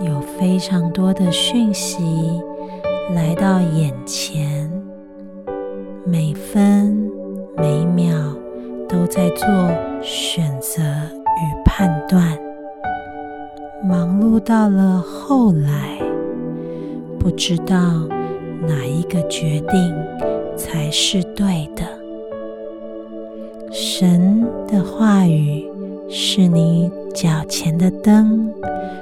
有非常多的讯息来到眼前，每分每秒都在做选择与判断。忙碌到了后来，不知道哪一个决定才是对的。神的话语是你脚前的灯，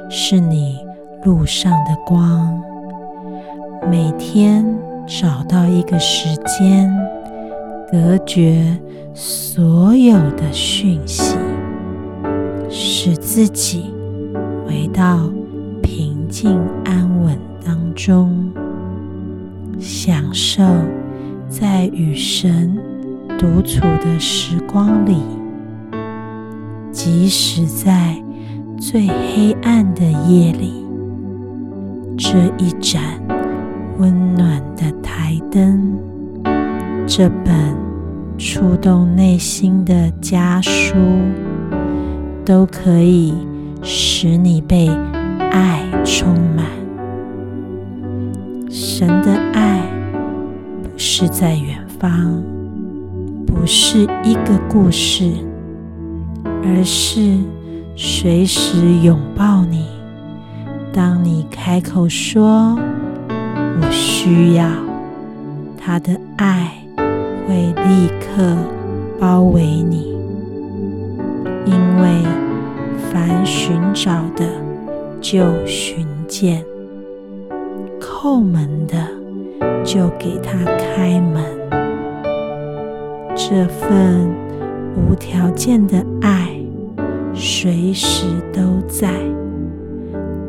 是你。路上的光，每天找到一个时间，隔绝所有的讯息，使自己回到平静安稳当中，享受在与神独处的时光里，即使在最黑暗的夜里。这一盏温暖的台灯，这本触动内心的家书，都可以使你被爱充满。神的爱不是在远方，不是一个故事，而是随时拥抱你。当你开口说“我需要”，他的爱会立刻包围你，因为凡寻找的就寻见，叩门的就给他开门。这份无条件的爱，随时都在。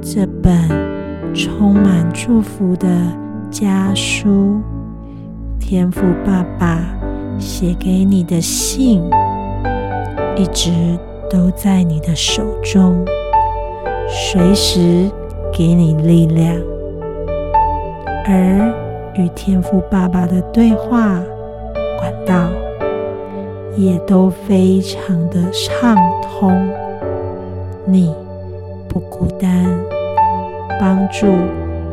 这本充满祝福的家书，天赋爸爸写给你的信，一直都在你的手中，随时给你力量。而与天赋爸爸的对话管道，也都非常的畅通，你不孤单。帮助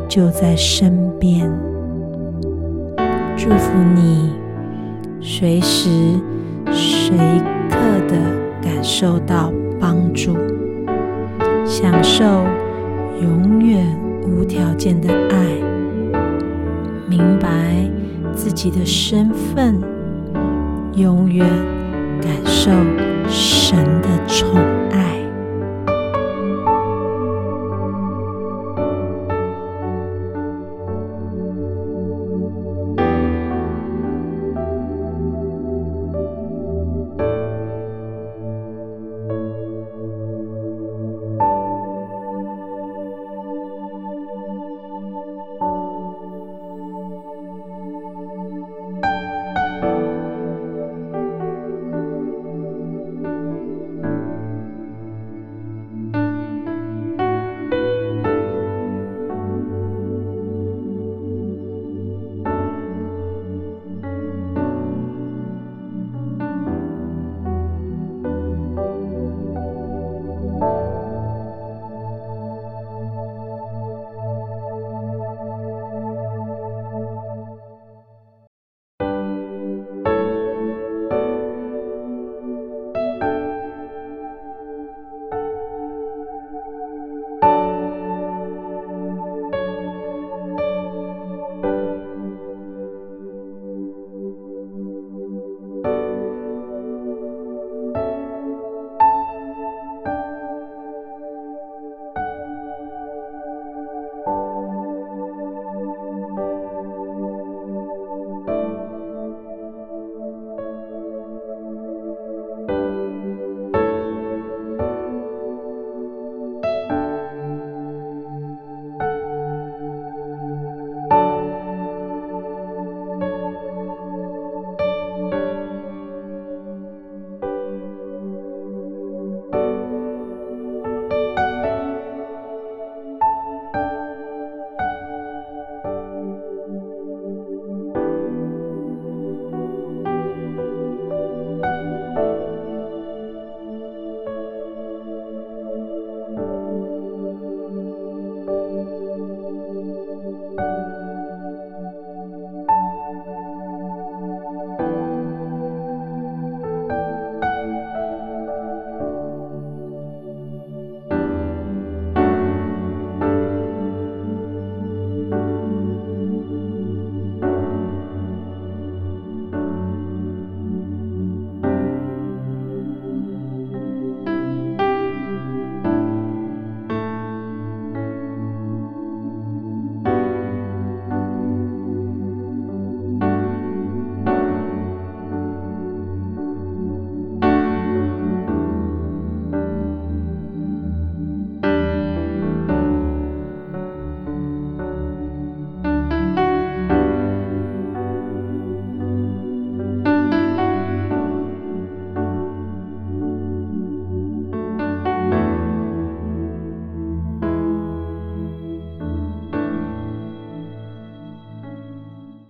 就在身边，祝福你随时随刻的感受到帮助，享受永远无条件的爱，明白自己的身份，永远感受神的宠